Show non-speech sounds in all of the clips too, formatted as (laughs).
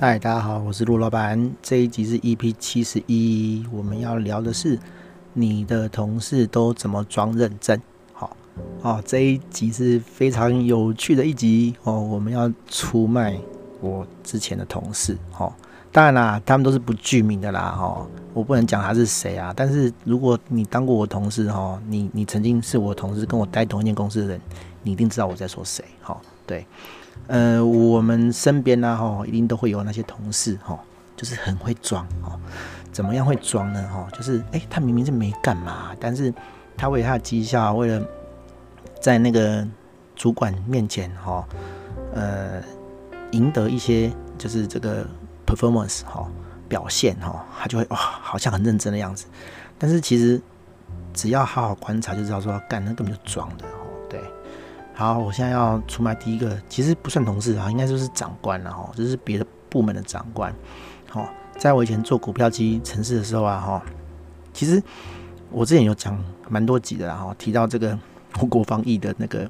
嗨，大家好，我是陆老板。这一集是 EP 七十一，我们要聊的是你的同事都怎么装认证？好哦，这一集是非常有趣的一集哦。我们要出卖我之前的同事，哦，当然啦，他们都是不具名的啦，哦，我不能讲他是谁啊。但是如果你当过我同事，哦，你你曾经是我同事，跟我待同一间公司的人，你一定知道我在说谁，哦，对。呃，我们身边呢，哈，一定都会有那些同事，哈，就是很会装，哈，怎么样会装呢？哈，就是，哎，他明明是没干嘛，但是他为他的绩效，为了在那个主管面前，哈，呃，赢得一些就是这个 performance，哈，表现，哈，他就会哇，好像很认真的样子，但是其实只要好好观察，就知道说，干，那根本就装的。好，我现在要出卖第一个，其实不算同事啊，应该就是长官了哈，就是别的部门的长官。好，在我以前做股票机程式的时候啊，哈，其实我之前有讲蛮多集的啦，哈，提到这个国防役的那个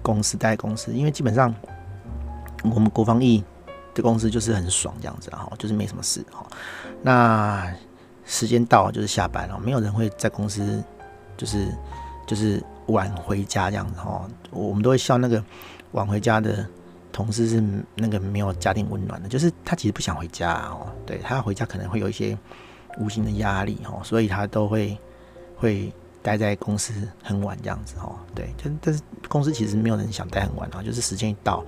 公司代公司，因为基本上我们国防役的公司就是很爽这样子，哈，就是没什么事哈。那时间到了就是下班了，没有人会在公司就是就是。晚回家这样子哦，我们都会笑那个晚回家的同事是那个没有家庭温暖的，就是他其实不想回家哦，对，他回家可能会有一些无形的压力哦，所以他都会会待在公司很晚这样子哦，对，但但是公司其实没有人想待很晚啊，就是时间一到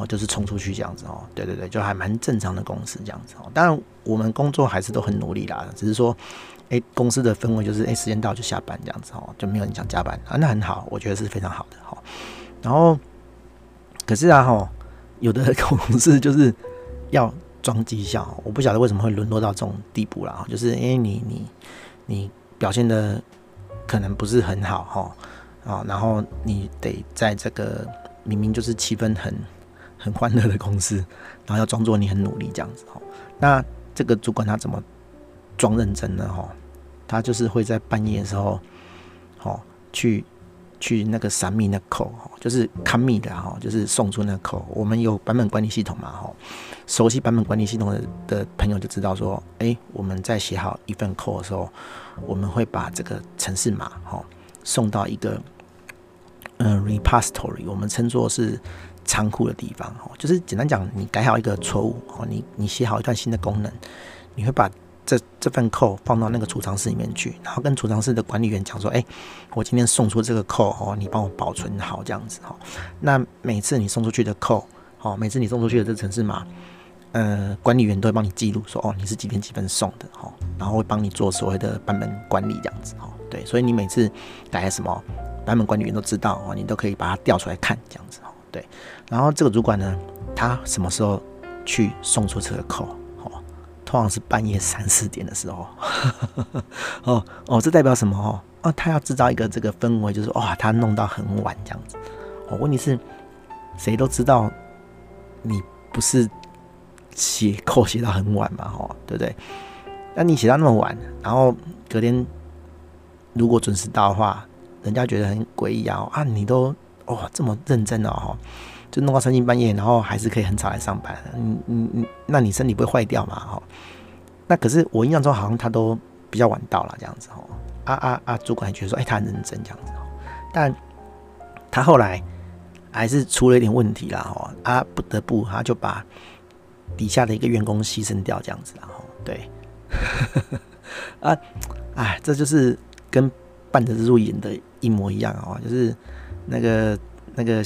哦，就是冲出去这样子哦，对对对，就还蛮正常的公司这样子哦，当然我们工作还是都很努力啦，只是说。诶，公司的氛围就是诶，时间到就下班这样子哦，就没有人想加班啊，那很好，我觉得是非常好的哈。然后，可是啊哈，有的 (laughs) 公司就是要装绩效，我不晓得为什么会沦落到这种地步了，就是因为你你你表现的可能不是很好哈啊，然后你得在这个明明就是气氛很很欢乐的公司，然后要装作你很努力这样子哈。那这个主管他怎么装认真呢？哈？他就是会在半夜的时候，哦，去去那个闪密那口，就是 commit 的哈，就是送出那口。我们有版本管理系统嘛，哈，熟悉版本管理系统的的朋友就知道说，哎，我们在写好一份扣的时候，我们会把这个程式码，哈，送到一个嗯、repository，我们称作是仓库的地方，哈，就是简单讲，你改好一个错误，哦，你你写好一段新的功能，你会把这这份 code 放到那个储藏室里面去，然后跟储藏室的管理员讲说：“哎，我今天送出这个 code 哦，你帮我保存好这样子哈。那每次你送出去的 code，哦，每次你送出去的这个程式码，呃，管理员都会帮你记录说，哦，你是几点几分送的哈，然后会帮你做所谓的版本管理这样子哈。对，所以你每次改什么版本管理员都知道哦，你都可以把它调出来看这样子。对，然后这个主管呢，他什么时候去送出这个扣？哦通常是半夜三四点的时候，(laughs) 哦哦，这代表什么哦？哦，他要制造一个这个氛围，就是哇，他弄到很晚这样子。哦，问题是，谁都知道你不是写 (laughs) 扣写到很晚嘛，哦，对不对？那你写到那么晚，然后隔天如果准时到的话，人家觉得很诡异啊！啊，你都哦这么认真哦，哈。就弄到三更半夜，然后还是可以很早来上班。嗯嗯嗯，那你身体不会坏掉嘛？哈，那可是我印象中好像他都比较晚到了这样子哈。啊啊啊！主管还觉得说，哎、他很认真这样子。但他后来还是出了一点问题啦哈。啊，不得不他就把底下的一个员工牺牲掉这样子。然后对，(laughs) 啊，哎，这就是跟半泽直树演的一模一样啊，就是那个那个。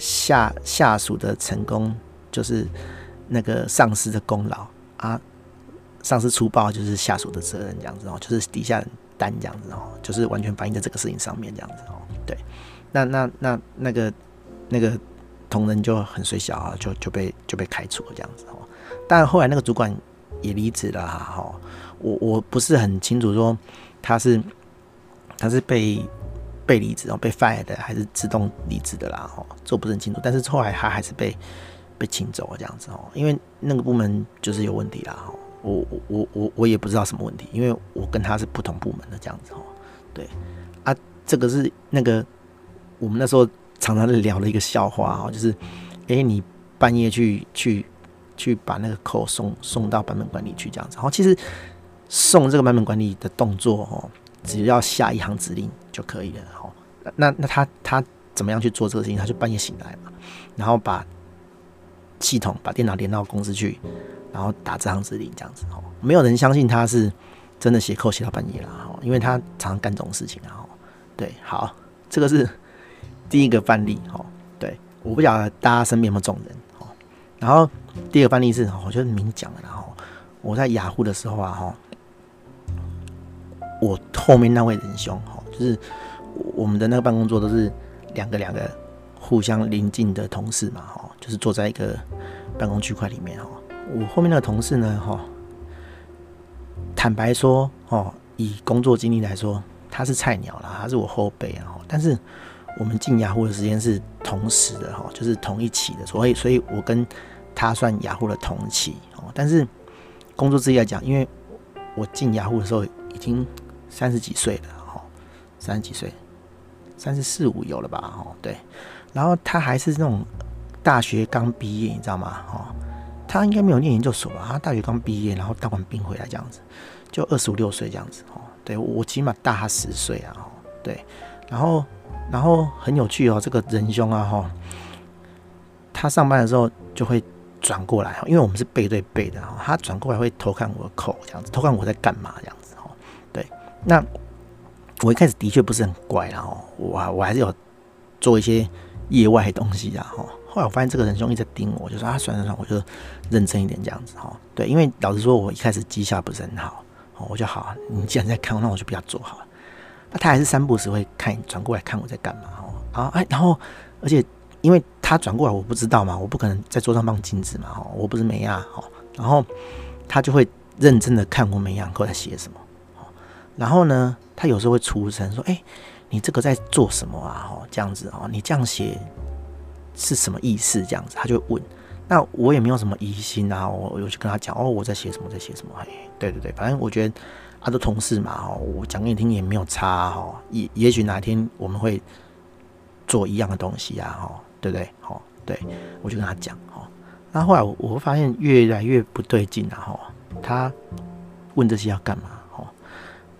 下下属的成功就是那个上司的功劳啊，上司粗暴就是下属的责任这样子哦，就是底下人担这样子哦，就是完全反映在这个事情上面这样子哦。对，那那那那个那个同仁就很衰小啊，就就被就被开除了这样子哦。但后来那个主管也离职了哈，我我不是很清楚说他是他是被。被离职，然后被 fire 的，还是自动离职的啦，哦，这我不是很清楚。但是后来他还是被被请走了这样子哦，因为那个部门就是有问题啦，哦，我我我我我也不知道什么问题，因为我跟他是不同部门的这样子哦，对啊，这个是那个我们那时候常常聊的一个笑话哦，就是哎，你半夜去去去把那个扣送送到版本管理去这样子。然后其实送这个版本管理的动作哦，只要下一行指令就可以了。哦，那那他他怎么样去做这个事情？他就半夜醒来嘛，然后把系统把电脑连到公司去，然后打这行指令这样子。哦，没有人相信他是真的写扣写到半夜了。哈，因为他常常干这种事情啊。哦，对，好，这个是第一个范例。哦，对，我不晓得大家身边有没有这种人。然后第二个范例是，我就明讲了。然后我在雅虎的时候啊，哈，我后面那位仁兄，哈，就是我们的那个办公桌都是两个两个互相邻近的同事嘛，哈，就是坐在一个办公区块里面，哈。我后面那个同事呢，哈，坦白说，哦，以工作经历来说，他是菜鸟啦，他是我后辈啊，但是。我们进雅虎的时间是同时的哈，就是同一期的，所以所以我跟他算雅虎的同期哦。但是工作之一来讲，因为我进雅虎的时候已经三十几岁了，三十几岁，三十四五有了吧哦？对。然后他还是那种大学刚毕业，你知道吗？哦，他应该没有念研究所吧？他大学刚毕业，然后当完兵回来这样子，就二十五六岁这样子哦。对，我起码大他十岁啊，对，然后。然后很有趣哦，这个仁兄啊哈，他上班的时候就会转过来，因为我们是背对背的哈，他转过来会偷看我的口这样子，偷看我在干嘛这样子哈。对，那我一开始的确不是很乖啦哈，我我还是有做一些业外的东西的哈。后来我发现这个仁兄一直盯我，就说啊，算了算了，我就认真一点这样子哈。对，因为老实说，我一开始绩效不是很好，我就好，你既然在看，那我就不要做好了。那他还是三不时会看转过来看我在干嘛哦，啊哎，然后而且因为他转过来我不知道嘛，我不可能在桌上放镜子嘛，哦，我不是美亚哦，然后他就会认真的看我每样课在写什么，然后呢，他有时候会出声说，哎，你这个在做什么啊？哦，这样子哦，你这样写是什么意思？这样子，他就问，那我也没有什么疑心啊，我我就跟他讲，哦，我在写什么，在写什么，哎，对对对，反正我觉得。他的同事嘛，哦，我讲给你听也没有差，哈，也也许哪天我们会做一样的东西啊，哈，对不对？好，对，我就跟他讲，哈，那后来我我发现越来越不对劲了，哈，他问这些要干嘛，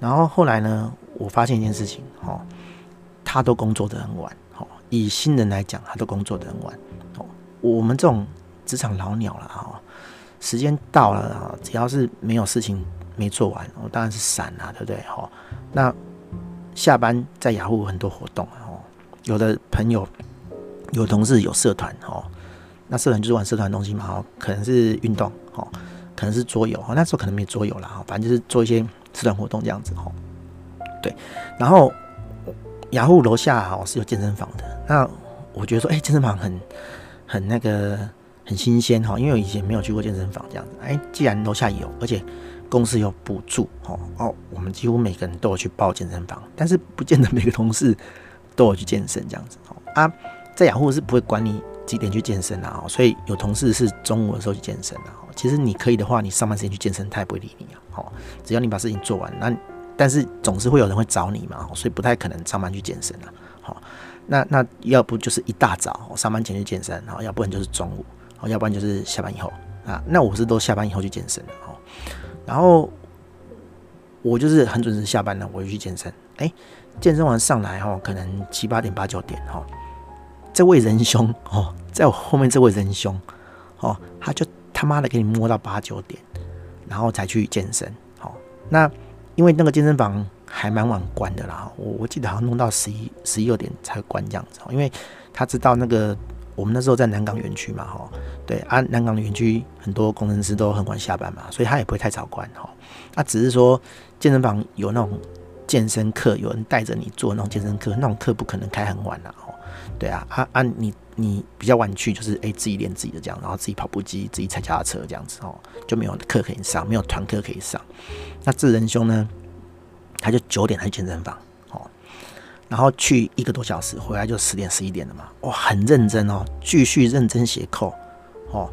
然后后来呢，我发现一件事情，哈，他都工作得很晚，哈，以新人来讲，他都工作得很晚，哦，我们这种职场老鸟了，哈，时间到了，哈，只要是没有事情。没做完，我当然是闪啊，对不对？哈，那下班在雅虎很多活动哦，有的朋友有同事有社团哦，那社团就是玩社团东西嘛，哦，可能是运动哦，可能是桌游，那时候可能没桌游了哦，反正就是做一些社团活动这样子哈。对，然后雅虎楼下哦是有健身房的，那我觉得说，哎，健身房很很那个很新鲜哈，因为我以前没有去过健身房这样子，哎，既然楼下有，而且公司有补助哦哦，我们几乎每个人都有去报健身房，但是不见得每个同事都有去健身这样子哦啊，在雅虎是不会管你几点去健身的啊，所以有同事是中午的时候去健身的啊。其实你可以的话，你上班时间去健身，他也不会理你啊。哦，只要你把事情做完，那但是总是会有人会找你嘛，所以不太可能上班去健身啊。好，那那要不就是一大早上班前去健身，然后要不然就是中午，哦，要不然就是下班以后啊。那我是都下班以后去健身的哦。然后我就是很准时下班了，我就去健身。哎，健身完上来哈，可能七八点八九点哈，这位仁兄哦，在我后面这位仁兄哦，他就他妈的给你摸到八九点，然后才去健身。好，那因为那个健身房还蛮晚关的啦，我我记得好像弄到十一十一二点才关这样子，因为他知道那个。我们那时候在南港园区嘛，哈，对啊，南港的园区很多工程师都很晚下班嘛，所以他也不会太早关，哈。那只是说健身房有那种健身课，有人带着你做那种健身课，那种课不可能开很晚了，哦。对啊，啊啊，你你比较晚去，就是哎自己练自己的这样，然后自己跑步机，自己踩脚踏车这样子，哦，就没有课可以上，没有团课可以上。那智仁兄呢，他就九点才去健身房哦。然后去一个多小时，回来就十点十一点了嘛。哇，很认真哦，继续认真写扣哦。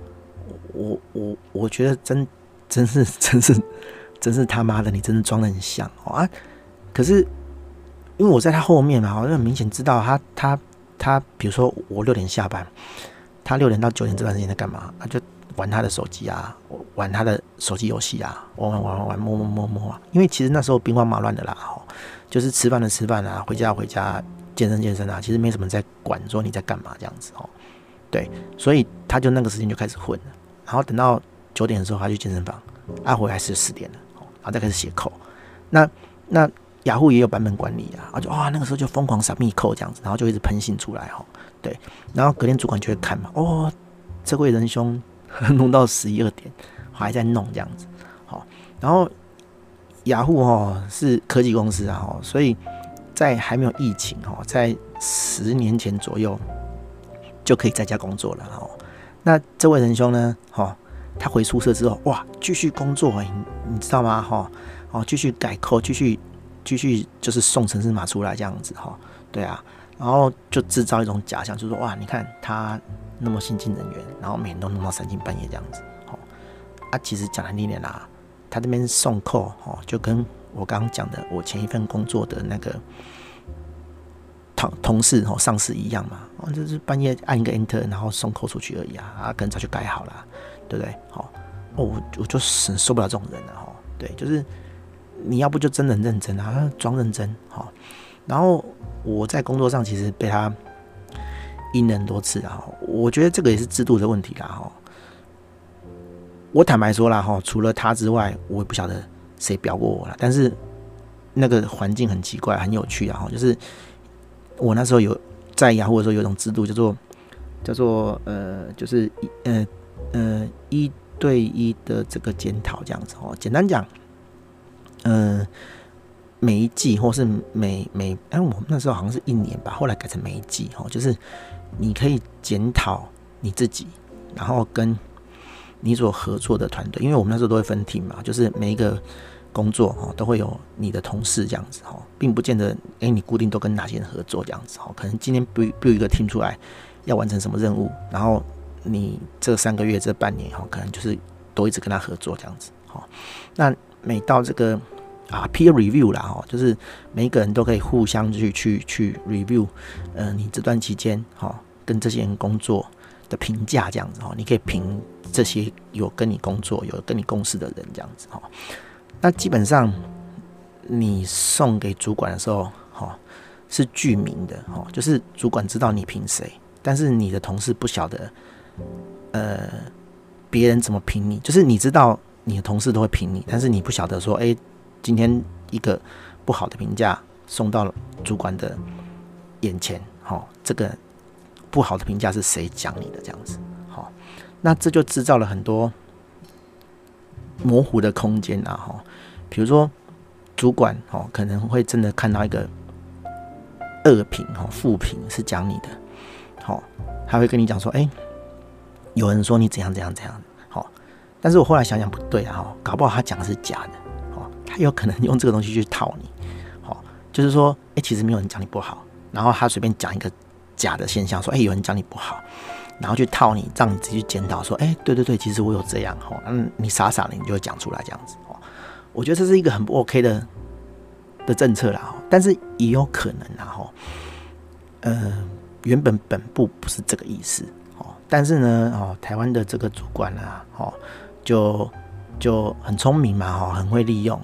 我我我觉得真真是真是真是他妈的，你真的装得很像哦啊！可是因为我在他后面嘛，我就很明显知道他他他，比如说我六点下班，他六点到九点这段时间在干嘛？他就玩他的手机啊，玩他的手机游戏啊，玩玩玩玩摸摸摸摸啊。因为其实那时候兵荒马乱的啦，吼，就是吃饭的吃饭啊，回家回家，健身健身啊，其实没什么在管说你在干嘛这样子哦。对，所以他就那个时间就开始混了，然后等到九点的时候他去健身房，他回来是十点了，然后再开始写扣。那那雅虎也有版本管理啊，啊就哇那个时候就疯狂撒密扣这样子，然后就一直喷信出来哈。对，然后隔天主管就会看嘛，哦，这位仁兄 (laughs) 弄到十一二点还在弄这样子，好，然后雅虎哦是科技公司啊，所以在还没有疫情哈，在十年前左右。就可以在家工作了哦。那这位仁兄呢？哈，他回宿舍之后，哇，继续工作哎，你知道吗？哈，哦，继续改扣，继续继续就是送程式码出来这样子哈。对啊，然后就制造一种假象，就是说哇，你看他那么新进人员，然后每天都弄到三更半夜这样子。哦，啊，其实讲难听点啦，他这边送扣哦，就跟我刚刚讲的我前一份工作的那个。同同事哦，上司一样嘛，哦，就是半夜按一个 enter，然后送扣出去而已啊，啊，可能早就改好了，对不对？好，哦，我我就很受不了这种人了哈，对，就是你要不就真的很认真啊，装认真哈，然后我在工作上其实被他阴了很多次啊，我觉得这个也是制度的问题啦哈，我坦白说了哈，除了他之外，我也不晓得谁表过我了，但是那个环境很奇怪，很有趣啊，就是。我那时候有在雅虎的时候有一种制度，叫做叫做呃，就是一呃呃一对一的这个检讨这样子哦。简单讲，呃，每一季或是每每哎，我们那时候好像是一年吧，后来改成每一季哦，就是你可以检讨你自己，然后跟你所合作的团队，因为我们那时候都会分 team 嘛，就是每一个。工作哦，都会有你的同事这样子哈，并不见得哎，你固定都跟哪些人合作这样子哈，可能今天 build build 一个 team 出来，要完成什么任务，然后你这三个月这半年哈，可能就是都一直跟他合作这样子哈。那每到这个啊 peer review 啦哈，就是每一个人都可以互相去去去 review，呃，你这段期间哈跟这些人工作的评价这样子哈，你可以评这些有跟你工作有跟你共事的人这样子哈。那基本上，你送给主管的时候，哈，是具名的，哈，就是主管知道你评谁，但是你的同事不晓得，呃，别人怎么评你，就是你知道你的同事都会评你，但是你不晓得说，哎，今天一个不好的评价送到主管的眼前，哈，这个不好的评价是谁讲你的这样子，好，那这就制造了很多模糊的空间啊，哈。比如说，主管哦可能会真的看到一个恶评哈，负评是讲你的，好，他会跟你讲说，哎，有人说你怎样怎样怎样，好，但是我后来想想不对啊，哈，搞不好他讲的是假的，他有可能用这个东西去套你，好，就是说，哎，其实没有人讲你不好，然后他随便讲一个假的现象，说，哎，有人讲你不好，然后去套你，让你自己去检讨，说，哎，对对对，其实我有这样，哈，嗯，你傻傻的，你就会讲出来这样子。哦我觉得这是一个很不 OK 的的政策啦，但是也有可能啦，哈，呃，原本本部不是这个意思，哦，但是呢，哦，台湾的这个主管啊，哦，就就很聪明嘛，哈，很会利用，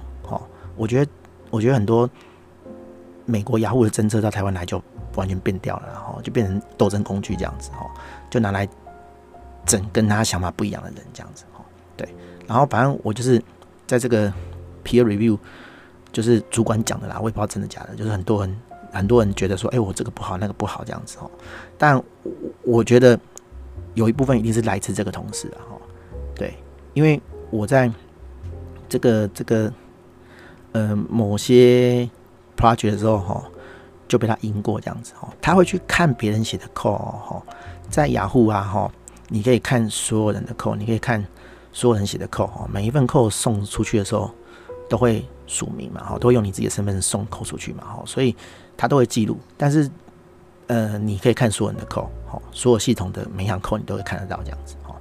我觉得，我觉得很多美国雅虎的政策到台湾来就完全变掉了，然后就变成斗争工具这样子，哦，就拿来整跟他想法不一样的人这样子，哦，对，然后反正我就是在这个。Peer review 就是主管讲的啦，我也不知道真的假的。就是很多人很多人觉得说，哎、我这个不好，那个不好这样子哦。但我觉得有一部分一定是来自这个同事啊，哈，对，因为我在这个这个呃某些 project 的时候哈，就被他赢过这样子哦。他会去看别人写的 code 哈，在雅虎啊哈，你可以看所有人的 code，你可以看所有人写的 code 哈，每一份 code 送出去的时候。都会署名嘛，哈，都会用你自己的身份送扣出去嘛，哈，所以他都会记录。但是，呃，你可以看所有人的扣，哈，所有系统的每样扣你都会看得到这样子，哈。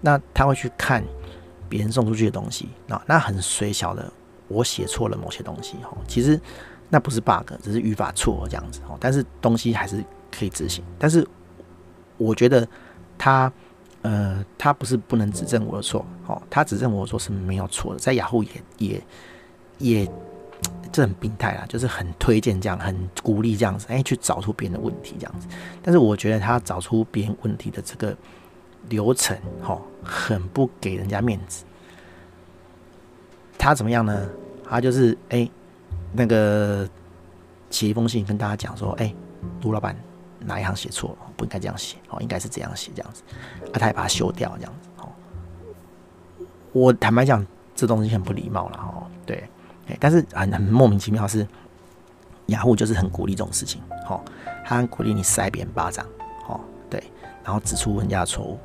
那他会去看别人送出去的东西，那那很随小的，我写错了某些东西，哈，其实那不是 bug，只是语法错这样子，哦。但是东西还是可以执行。但是我觉得他呃，他不是不能指正我的错，哦，他指正我说是没有错的，在雅虎也也也，这很病态啊，就是很推荐这样，很鼓励这样子，哎，去找出别人的问题这样子。但是我觉得他找出别人问题的这个流程，哈，很不给人家面子。他怎么样呢？他就是哎，那个写一封信跟大家讲说，哎，卢老板哪一行写错了，不应该这样写，哦，应该是这样写这样子。啊，他也把它修掉这样子。哦，我坦白讲，这东西很不礼貌了，哦，对。但是很很莫名其妙是，雅虎就是很鼓励这种事情，哦，他很鼓励你塞别人巴掌，哦，对，然后指出人家的错误。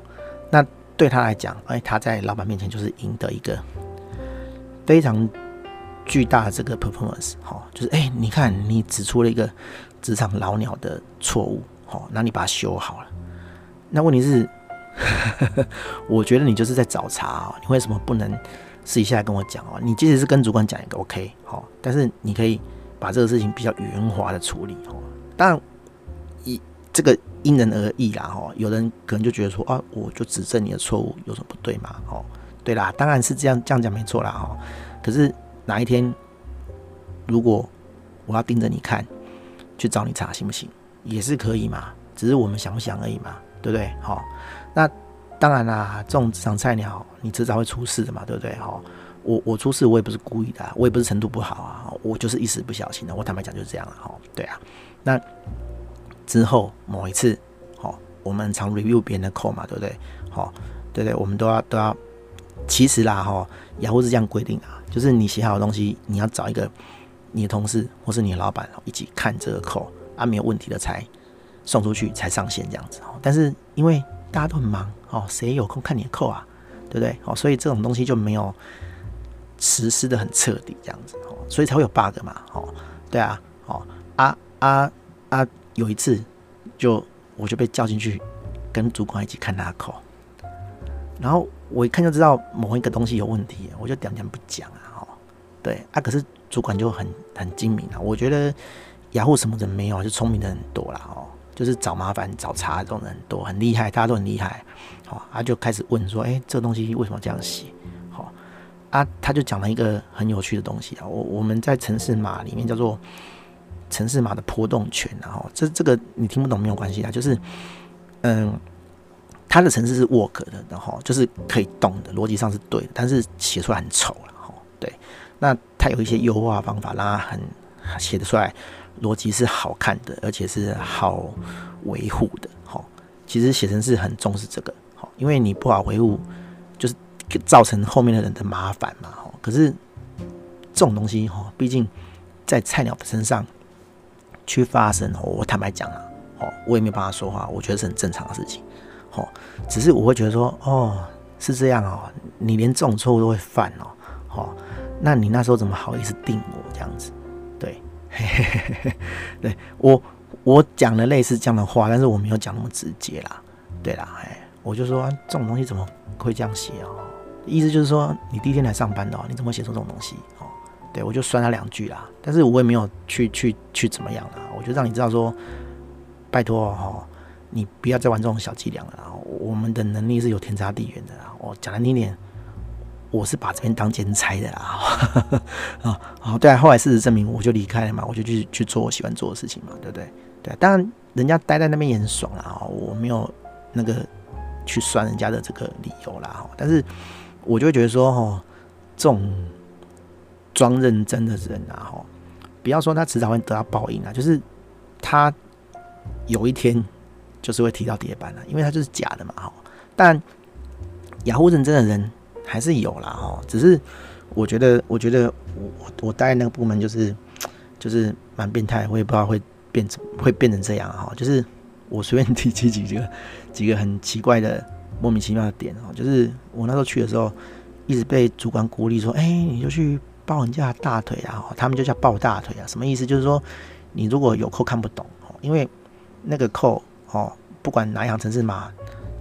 那对他来讲，哎，他在老板面前就是赢得一个非常巨大的这个 performance，哦，就是哎，你看你指出了一个职场老鸟的错误，哦，那你把它修好了。那问题是，(laughs) 我觉得你就是在找茬啊，你为什么不能？试一下跟我讲哦，你即使是跟主管讲一个 OK 好，但是你可以把这个事情比较圆滑的处理哦。当然，一这个因人而异啦哈，有人可能就觉得说啊，我就指正你的错误有什么不对嘛？哦，对啦，当然是这样这样讲没错啦哈。可是哪一天如果我要盯着你看，去找你查行不行？也是可以嘛，只是我们想不想而已嘛，对不对？好，那。当然啦，这种职场菜鸟，你迟早会出事的嘛，对不对？哈，我我出事，我也不是故意的，我也不是程度不好啊，我就是一时不小心的。我坦白讲就是这样了，哈，对啊。那之后某一次，好，我们常 review 别人的 call 嘛，对不对？好，对对，我们都要都要。其实啦，哈，雅虎是这样规定啊，就是你写好的东西，你要找一个你的同事或是你的老板一起看这个 code 啊，没有问题的才送出去，才上线这样子。但是因为大家都很忙。哦，谁有空看你的扣啊？对不对？哦，所以这种东西就没有实施的很彻底，这样子哦，所以才会有 bug 嘛。哦，对啊，哦啊啊啊！有一次就我就被叫进去跟主管一起看他的扣，然后我一看就知道某一个东西有问题，我就点点不讲啊。哦，对啊，可是主管就很很精明啊。我觉得雅虎什么人没有，就聪明的很多啦。哦。就是找麻烦、找茬这种人很多很厉害，大家都很厉害。好，他就开始问说：“哎，这个东西为什么这样写？”好，啊，他就讲了一个很有趣的东西啊。我我们在城市码里面叫做城市码的波动权，然后这这个你听不懂没有关系啊。就是嗯，他的程式是 work 的，然后就是可以动的，逻辑上是对的，但是写出来很丑了。哈，对。那他有一些优化方法，让他很写得出来。逻辑是好看的，而且是好维护的。哈，其实写程式很重视这个。哈，因为你不好维护，就是造成后面的人的麻烦嘛。哈，可是这种东西，哈，毕竟在菜鸟的身上去发生，我坦白讲啊，哦，我也没有办法说话，我觉得是很正常的事情。哦，只是我会觉得说，哦，是这样哦，你连这种错误都会犯哦，哦，那你那时候怎么好意思定我这样子？对。嘿嘿嘿，对我我讲了类似这样的话，但是我没有讲那么直接啦。对啦，哎，我就说、这种东西怎么会这样写哦？意思就是说，你第一天来上班的，你怎么写出这种东西哦？对，我就酸他两句啦，但是我也没有去去去怎么样啦。我就让你知道说，拜托哦，你不要再玩这种小伎俩了啊。我们的能力是有天差地远的啦。我讲难听点。我是把这边当兼差的啦，啊，(laughs) 好，对啊，后来事实证明，我就离开了嘛，我就去去做我喜欢做的事情嘛，对不对？对，当然人家待在那边也很爽啦，我没有那个去酸人家的这个理由啦，但是我就会觉得说，哦，这种装认真的人啊，哈，不要说他迟早会得到报应啊，就是他有一天就是会提到叠板了，因为他就是假的嘛，哈，但雅虎认真的人。还是有啦哈，只是我觉得，我觉得我我待那个部门就是就是蛮变态，我也不知道会变成会变成这样哈。就是我随便提起几个 (laughs) 几个很奇怪的莫名其妙的点哦，就是我那时候去的时候，一直被主管鼓励说，哎，你就去抱人家大腿啊，他们就叫抱大腿啊，什么意思？就是说你如果有扣看不懂，因为那个扣哦，不管哪一行程式码，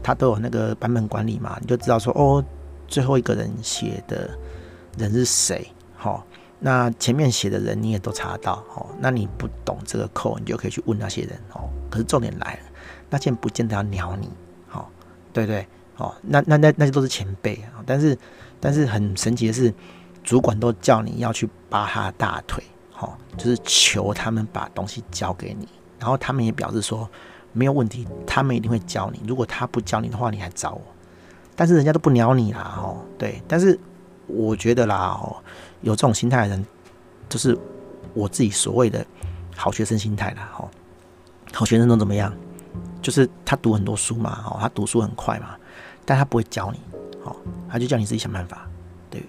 它都有那个版本管理嘛，你就知道说哦。最后一个人写的人是谁？好，那前面写的人你也都查得到。好，那你不懂这个扣，你就可以去问那些人。哦，可是重点来了，那些人不见得要鸟你。好，对对，哦，那那那那些都是前辈啊，但是但是很神奇的是，主管都叫你要去扒他的大腿，哦，就是求他们把东西交给你，然后他们也表示说没有问题，他们一定会教你，如果他不教你的话，你还找我，但是人家都不鸟你啦，哦，对，但是我觉得啦，哦，有这种心态的人，就是我自己所谓的好学生心态啦，哦，好学生都怎么样？就是他读很多书嘛，哦，他读书很快嘛。但他不会教你，好，他就叫你自己想办法。对，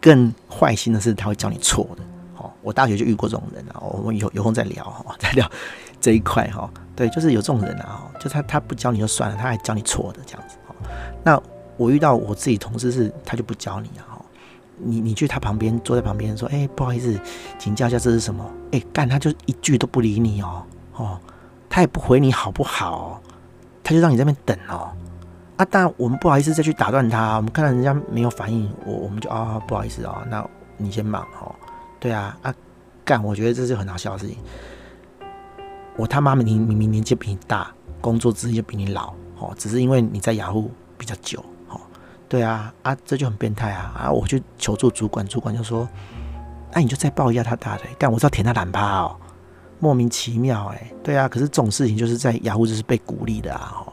更坏心的是他会教你错的。我大学就遇过这种人啊，我们有有空再聊哈，再聊这一块哈。对，就是有这种人啊，就他他不教你就算了，他还教你错的这样子。那我遇到我自己同事是，他就不教你啊。你你去他旁边坐在旁边说，哎，不好意思，请教一下这是什么？哎，干他就一句都不理你哦，哦，他也不回你好不好？他就让你在那边等哦。啊，但我们不好意思再去打断他，我们看到人家没有反应，我我们就啊、哦、不好意思啊、哦，那你先忙哦。对啊，啊干，我觉得这是很好笑的事情。我他妈明明明年纪比你大，工作资历就比你老，哦，只是因为你在雅虎比较久，哦，对啊，啊这就很变态啊。啊！我去求助主管，主管就说，那、你就再抱一下他大腿，但，我知道舔他懒趴哦，莫名其妙哎、对啊，可是这种事情就是在雅虎就是被鼓励的啊。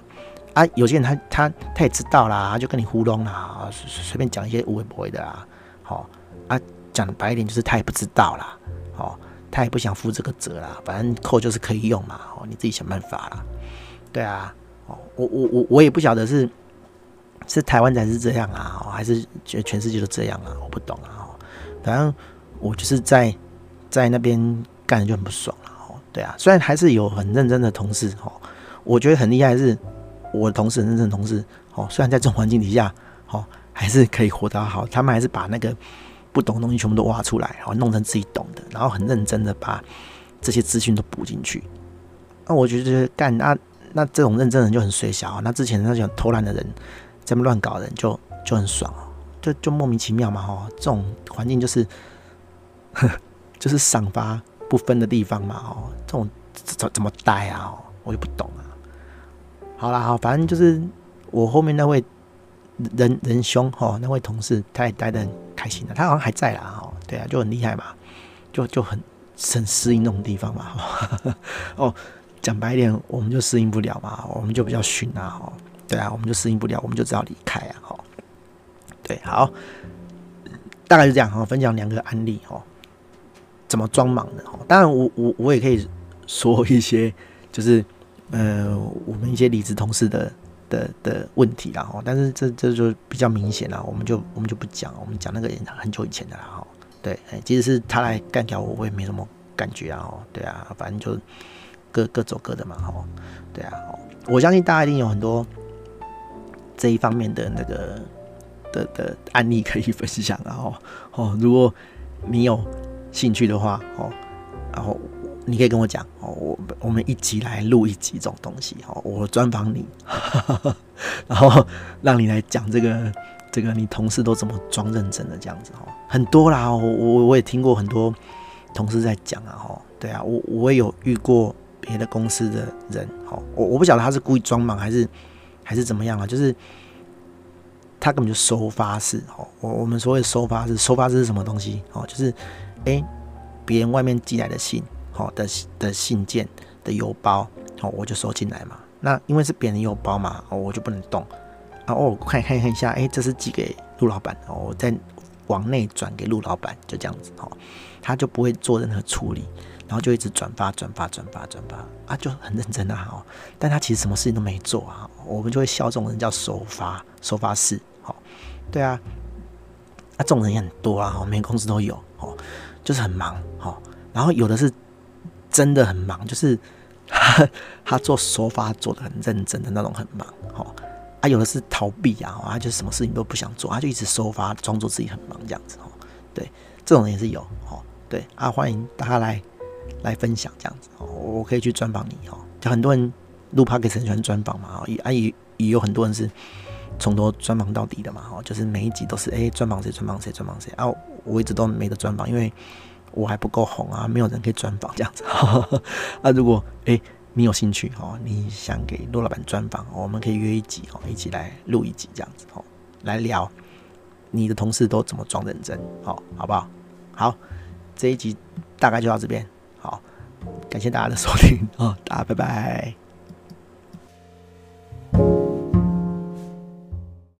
啊，有些人他他他也知道啦，就跟你糊弄啦，随随便讲一些无谓不会的啊，好啊，讲白一点就是他也不知道啦，好，他也不想负这个责啦，反正扣就是可以用嘛，哦，你自己想办法啦，对啊，哦，我我我我也不晓得是是台湾才是这样啊，还是觉得全世界都这样啊，我不懂啊，反正我就是在在那边干的就很不爽了，哦，对啊，虽然还是有很认真的同事，哦，我觉得很厉害的是。我的同事很，认真的同事，哦，虽然在这种环境底下，哦，还是可以活得好。他们还是把那个不懂的东西全部都挖出来，然后弄成自己懂的，然后很认真的把这些资讯都补进去。那我觉得干那那这种认真的人就很衰小。那之前那种偷懒的人，这么乱搞的人就就很爽哦，就就莫名其妙嘛，哈，这种环境就是呵 (laughs) 就是赏罚不分的地方嘛，哦，这种怎怎么待啊？我就不懂啊。好啦，好，反正就是我后面那位仁仁兄哈，那位同事他也待得很开心的，他好像还在啦哈，对啊，就很厉害嘛，就就很很适应那种地方嘛，(laughs) 哦，讲白一点，我们就适应不了嘛，我们就比较逊啊，哈，对啊，我们就适应不了，我们就只好离开啊，哈，对，好，大概是这样哈，分享两个案例哈，怎么装忙的哈，当然我我我也可以说一些就是。呃，我们一些离职同事的的的问题啦，哈，但是这这就比较明显了，我们就我们就不讲，我们讲那个很久以前的啦，哈，对，哎即使是他来干掉我，我也没什么感觉啊，哈，对啊，反正就各各走各的嘛，哈，对啊，我相信大家一定有很多这一方面的那个的的案例可以分享啊，哦，如果你有兴趣的话，哦，然后。你可以跟我讲哦，我我们一集来录一集这种东西哦，我专访你，(laughs) 然后让你来讲这个这个你同事都怎么装认真的这样子哦，很多啦，我我我也听过很多同事在讲啊，哈，对啊，我我也有遇过别的公司的人，哦，我我不晓得他是故意装忙还是还是怎么样啊，就是他根本就收发室哦，我我们所谓收发室，收发室是什么东西哦？就是哎，别人外面寄来的信。好的的信件的邮包，好，我就收进来嘛。那因为是别人邮包嘛，哦，我就不能动。然后我看看一下，哎，这是寄给陆老板，哦，我再往内转给陆老板，就这样子，哦，他就不会做任何处理，然后就一直转发转发转发转发啊，就很认真啊，哦，但他其实什么事情都没做啊，我们就会笑这种人叫收发收发室，好，对啊，啊，这种人也很多啊，每个公司都有，哦，就是很忙，好，然后有的是。真的很忙，就是他他做收发做的很认真的那种很忙，哦，啊，有的是逃避啊，他就什么事情都不想做，他就一直收发，装作自己很忙这样子，哦，对，这种人也是有，哦，对啊，欢迎大家来来分享这样子，哦，我可以去专访你，哦，就很多人录 p o d c 很喜欢专访嘛，哦也啊也也有很多人是从头专访到底的嘛，哦，就是每一集都是哎专访谁专访谁专访谁啊，我一直都没得专访，因为。我还不够红啊，没有人可以专访这样子。那、(laughs) 如果哎、欸，你有兴趣哦，你想给陆老板专访，我们可以约一集哦，一起来录一集这样子哦，来聊你的同事都怎么装认真，好，好不好？好，这一集大概就到这边，好，感谢大家的收听哦，大家拜拜。